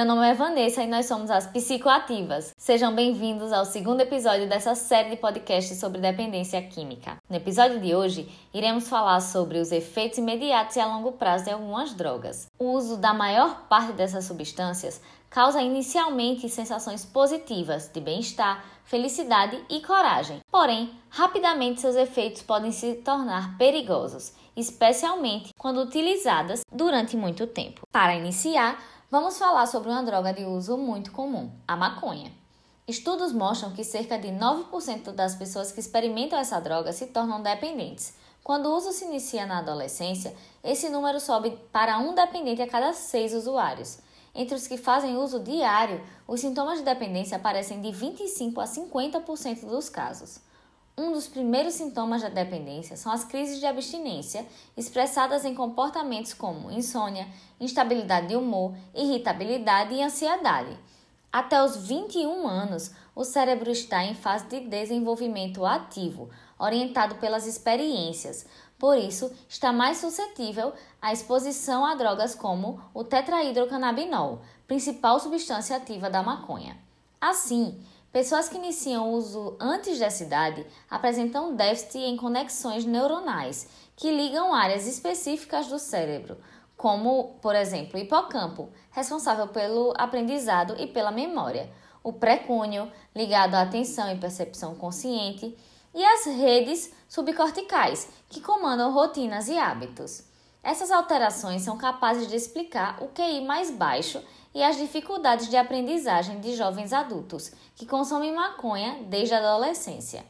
Meu nome é Vanessa e nós somos as Psicoativas. Sejam bem-vindos ao segundo episódio dessa série de podcasts sobre dependência química. No episódio de hoje, iremos falar sobre os efeitos imediatos e a longo prazo de algumas drogas. O uso da maior parte dessas substâncias causa inicialmente sensações positivas de bem-estar, felicidade e coragem. Porém, rapidamente seus efeitos podem se tornar perigosos, especialmente quando utilizadas durante muito tempo. Para iniciar, Vamos falar sobre uma droga de uso muito comum, a maconha. Estudos mostram que cerca de 9% das pessoas que experimentam essa droga se tornam dependentes. Quando o uso se inicia na adolescência, esse número sobe para um dependente a cada seis usuários. Entre os que fazem uso diário, os sintomas de dependência aparecem de 25 a 50% dos casos. Um dos primeiros sintomas da dependência são as crises de abstinência, expressadas em comportamentos como insônia, instabilidade de humor, irritabilidade e ansiedade. Até os 21 anos, o cérebro está em fase de desenvolvimento ativo, orientado pelas experiências. Por isso, está mais suscetível à exposição a drogas como o tetrahidrocannabinol, principal substância ativa da maconha. Assim, Pessoas que iniciam o uso antes dessa idade apresentam déficit em conexões neuronais que ligam áreas específicas do cérebro, como, por exemplo, o hipocampo, responsável pelo aprendizado e pela memória, o precúneo, ligado à atenção e percepção consciente, e as redes subcorticais, que comandam rotinas e hábitos. Essas alterações são capazes de explicar o QI mais baixo e as dificuldades de aprendizagem de jovens adultos que consomem maconha desde a adolescência.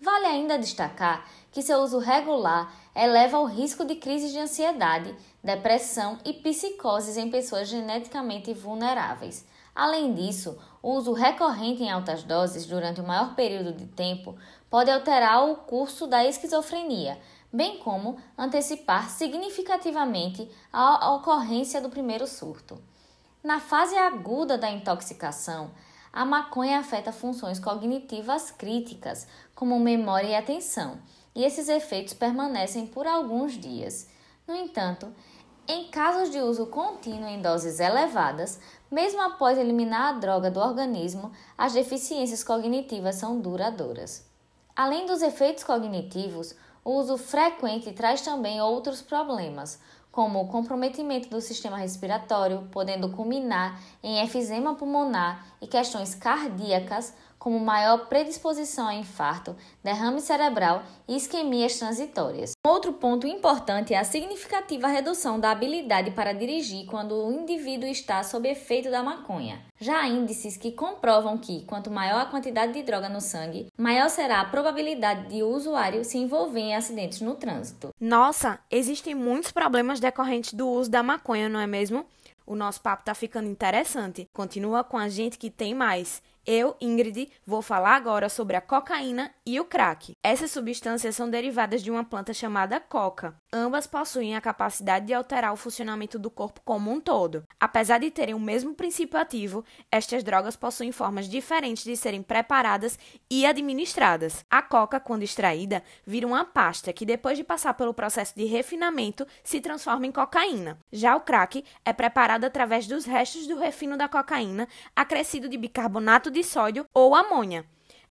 Vale ainda destacar que seu uso regular eleva o risco de crises de ansiedade, depressão e psicoses em pessoas geneticamente vulneráveis. Além disso, o uso recorrente em altas doses durante o maior período de tempo pode alterar o curso da esquizofrenia, bem como antecipar significativamente a ocorrência do primeiro surto. Na fase aguda da intoxicação, a maconha afeta funções cognitivas críticas, como memória e atenção, e esses efeitos permanecem por alguns dias. No entanto, em casos de uso contínuo em doses elevadas, mesmo após eliminar a droga do organismo, as deficiências cognitivas são duradouras. Além dos efeitos cognitivos, o uso frequente traz também outros problemas, como o comprometimento do sistema respiratório, podendo culminar em efizema pulmonar e questões cardíacas, como maior predisposição a infarto, derrame cerebral e isquemias transitórias. Outro ponto importante é a significativa redução da habilidade para dirigir quando o indivíduo está sob efeito da maconha. Já há índices que comprovam que, quanto maior a quantidade de droga no sangue, maior será a probabilidade de o usuário se envolver em acidentes no trânsito. Nossa, existem muitos problemas decorrentes do uso da maconha, não é mesmo? O nosso papo está ficando interessante. Continua com a gente que tem mais. Eu, Ingrid, vou falar agora sobre a cocaína e o crack. Essas substâncias são derivadas de uma planta chamada coca. Ambas possuem a capacidade de alterar o funcionamento do corpo como um todo. Apesar de terem o mesmo princípio ativo, estas drogas possuem formas diferentes de serem preparadas e administradas. A coca, quando extraída, vira uma pasta que, depois de passar pelo processo de refinamento, se transforma em cocaína. Já o crack é preparado através dos restos do refino da cocaína, acrescido de bicarbonato de sódio ou amônia.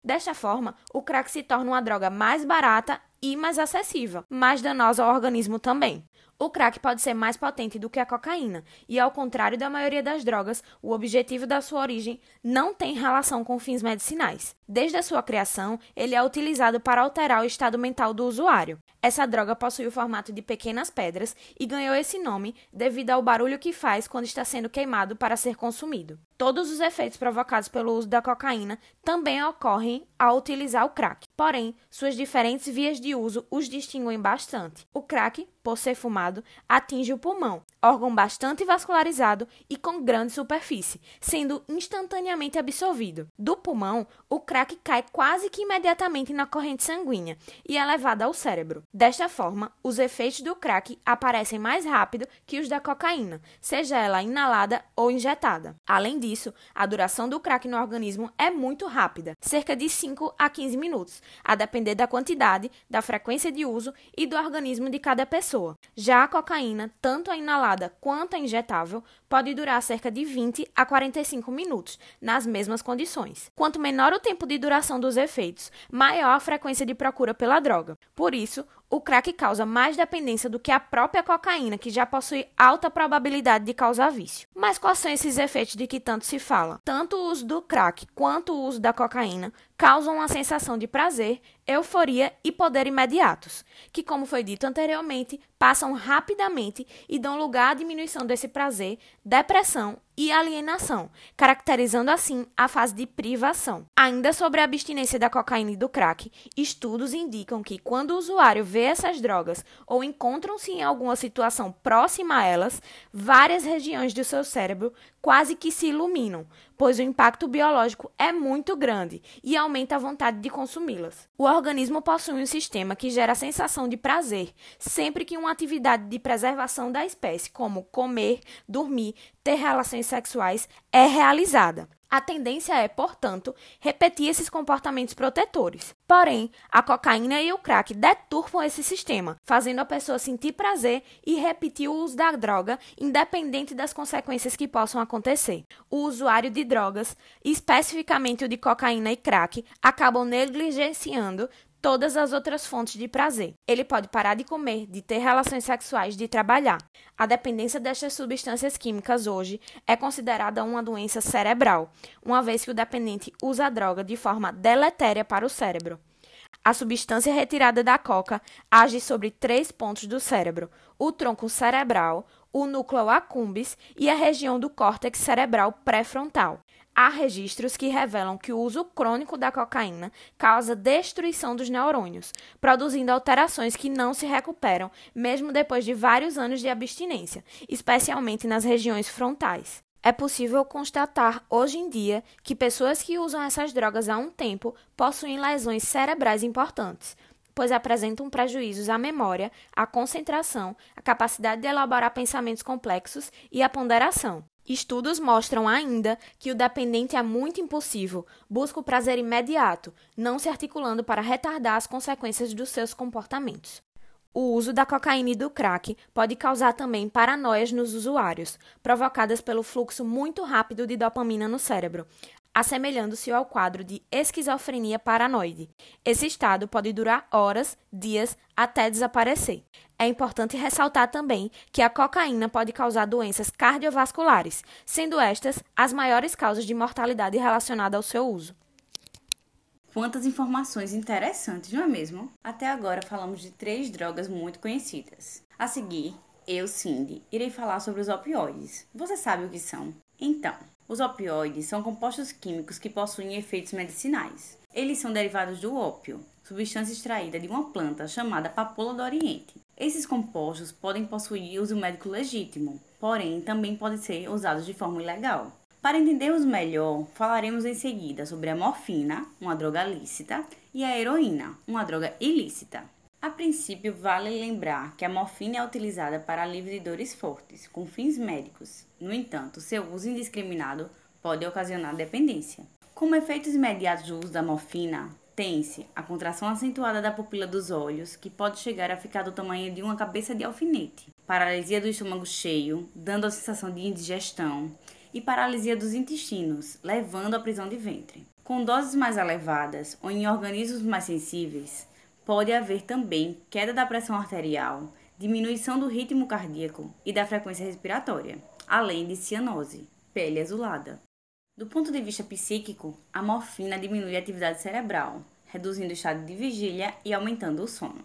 Desta forma, o crack se torna uma droga mais barata e mais acessível, mais danosa ao organismo também. O crack pode ser mais potente do que a cocaína, e ao contrário da maioria das drogas, o objetivo da sua origem não tem relação com fins medicinais. Desde a sua criação, ele é utilizado para alterar o estado mental do usuário. Essa droga possui o formato de pequenas pedras e ganhou esse nome devido ao barulho que faz quando está sendo queimado para ser consumido. Todos os efeitos provocados pelo uso da cocaína também ocorrem ao utilizar o crack. Porém, suas diferentes vias de uso os distinguem bastante. O crack, por ser fumado, atinge o pulmão, órgão bastante vascularizado e com grande superfície, sendo instantaneamente absorvido. Do pulmão, o crack cai quase que imediatamente na corrente sanguínea e é levado ao cérebro. Desta forma, os efeitos do crack aparecem mais rápido que os da cocaína, seja ela inalada ou injetada. Além disso, a duração do crack no organismo é muito rápida, cerca de 5 a 15 minutos, a depender da quantidade, da frequência de uso e do organismo de cada pessoa. Já Já a cocaína, tanto a inalada quanto a injetável, pode durar cerca de 20 a 45 minutos, nas mesmas condições. Quanto menor o tempo de duração dos efeitos, maior a frequência de procura pela droga. Por isso, o crack causa mais dependência do que a própria cocaína, que já possui alta probabilidade de causar vício. Mas quais são esses efeitos de que tanto se fala? Tanto o uso do crack quanto o uso da cocaína causam uma sensação de prazer, euforia e poder imediatos, que, como foi dito anteriormente, passam rapidamente e dão lugar à diminuição desse prazer, depressão e alienação, caracterizando assim a fase de privação. Ainda sobre a abstinência da cocaína e do crack, estudos indicam que quando o usuário vê essas drogas ou encontram-se em alguma situação próxima a elas, várias regiões do seu cérebro quase que se iluminam, pois o impacto biológico é muito grande e aumenta a vontade de consumi-las. O organismo possui um sistema que gera a sensação de prazer sempre que uma atividade de preservação da espécie, como comer, dormir, ter relações sexuais, é realizada. A tendência é, portanto, repetir esses comportamentos protetores. Porém, a cocaína e o crack deturpam esse sistema, fazendo a pessoa sentir prazer e repetir o uso da droga, independente das consequências que possam acontecer. O usuário de drogas, especificamente o de cocaína e crack, acabam negligenciando todas as outras fontes de prazer. Ele pode parar de comer, de ter relações sexuais, de trabalhar. A dependência destas substâncias químicas hoje é considerada uma doença cerebral, uma vez que o dependente usa a droga de forma deletéria para o cérebro. A substância retirada da coca age sobre três pontos do cérebro: o tronco cerebral, o núcleo accumbens e a região do córtex cerebral pré-frontal. Há registros que revelam que o uso crônico da cocaína causa destruição dos neurônios, produzindo alterações que não se recuperam mesmo depois de vários anos de abstinência, especialmente nas regiões frontais. É possível constatar hoje em dia que pessoas que usam essas drogas há um tempo possuem lesões cerebrais importantes, pois apresentam prejuízos à memória, à concentração, à capacidade de elaborar pensamentos complexos e à ponderação. Estudos mostram ainda que o dependente é muito impulsivo, busca o prazer imediato, não se articulando para retardar as consequências dos seus comportamentos. O uso da cocaína e do crack pode causar também paranoias nos usuários, provocadas pelo fluxo muito rápido de dopamina no cérebro, assemelhando-se ao quadro de esquizofrenia paranoide. Esse estado pode durar horas, dias, até desaparecer. É importante ressaltar também que a cocaína pode causar doenças cardiovasculares, sendo estas as maiores causas de mortalidade relacionada ao seu uso. Quantas informações interessantes, não é mesmo? Até agora falamos de três drogas muito conhecidas. A seguir, eu, Cindy, irei falar sobre os opioides. Você sabe o que são? Então, os opioides são compostos químicos que possuem efeitos medicinais. Eles são derivados do ópio, substância extraída de uma planta chamada papoula do Oriente. Esses compostos podem possuir uso médico legítimo, porém também podem ser usados de forma ilegal. Para entendermos melhor, falaremos em seguida sobre a morfina, uma droga lícita, e a heroína, uma droga ilícita. A princípio, vale lembrar que a morfina é utilizada para alívio de dores fortes, com fins médicos. No entanto, seu uso indiscriminado pode ocasionar dependência. Como efeitos imediatos do uso da morfina, tem-se a contração acentuada da pupila dos olhos, que pode chegar a ficar do tamanho de uma cabeça de alfinete, paralisia do estômago cheio, dando a sensação de indigestão, e paralisia dos intestinos, levando à prisão de ventre. Com doses mais elevadas ou em organismos mais sensíveis, pode haver também queda da pressão arterial, diminuição do ritmo cardíaco e da frequência respiratória, além de cianose, pele azulada. Do ponto de vista psíquico, a morfina diminui a atividade cerebral, reduzindo o estado de vigília e aumentando o sono.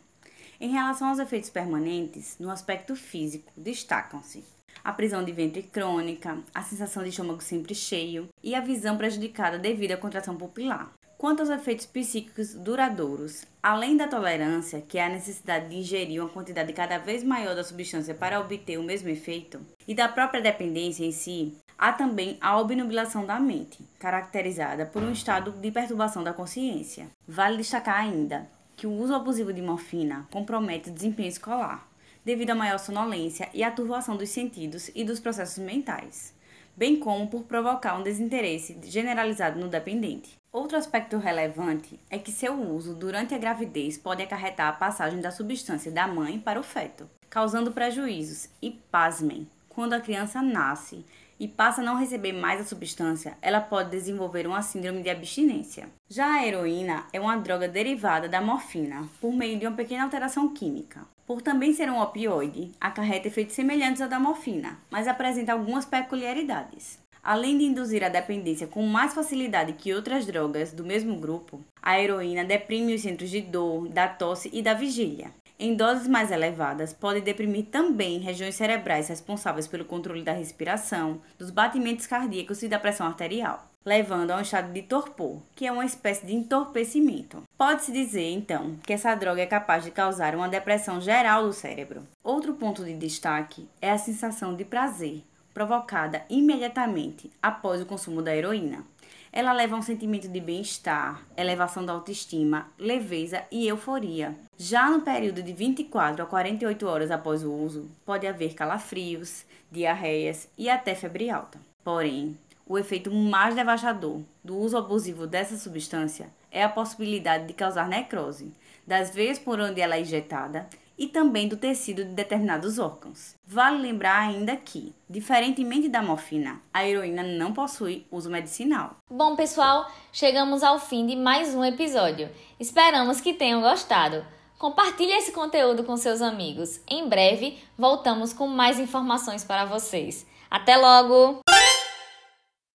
Em relação aos efeitos permanentes, no aspecto físico, destacam-se a prisão de ventre crônica, a sensação de estômago sempre cheio e a visão prejudicada devido à contração pupilar. Quanto aos efeitos psíquicos duradouros, além da tolerância, que é a necessidade de ingerir uma quantidade cada vez maior da substância para obter o mesmo efeito, e da própria dependência em si, há também a obnubilação da mente, caracterizada por um estado de perturbação da consciência. Vale destacar ainda que o uso abusivo de morfina compromete o desempenho escolar, devido à maior sonolência e à turbação dos sentidos e dos processos mentais, bem como por provocar um desinteresse generalizado no dependente. Outro aspecto relevante é que seu uso durante a gravidez pode acarretar a passagem da substância da mãe para o feto, causando prejuízos. E pasmem, quando a criança nasce e passa a não receber mais a substância, ela pode desenvolver uma síndrome de abstinência. Já a heroína é uma droga derivada da morfina, por meio de uma pequena alteração química. Por também ser um opioide, acarreta efeitos semelhantes ao da morfina, mas apresenta algumas peculiaridades. Além de induzir a dependência com mais facilidade que outras drogas do mesmo grupo, a heroína deprime os centros de dor, da tosse e da vigília. Em doses mais elevadas, pode deprimir também regiões cerebrais responsáveis pelo controle da respiração, dos batimentos cardíacos e da pressão arterial, levando a um estado de torpor, que é uma espécie de entorpecimento. Pode-se dizer, então, que essa droga é capaz de causar uma depressão geral do cérebro. Outro ponto de destaque é a sensação de prazer, provocada imediatamente após o consumo da heroína. Ela leva a um sentimento de bem-estar, elevação da autoestima, leveza e euforia. Já no período de 24 a 48 horas após o uso, pode haver calafrios, diarreias e até febre alta. Porém, o efeito mais devastador do uso abusivo dessa substância é a possibilidade de causar necrose das veias por onde ela é injetada e também do tecido de determinados órgãos. Vale lembrar ainda que, diferentemente da morfina, a heroína não possui uso medicinal. Bom, pessoal, chegamos ao fim de mais um episódio. Esperamos que tenham gostado. Compartilhe esse conteúdo com seus amigos. Em breve, voltamos com mais informações para vocês. Até logo!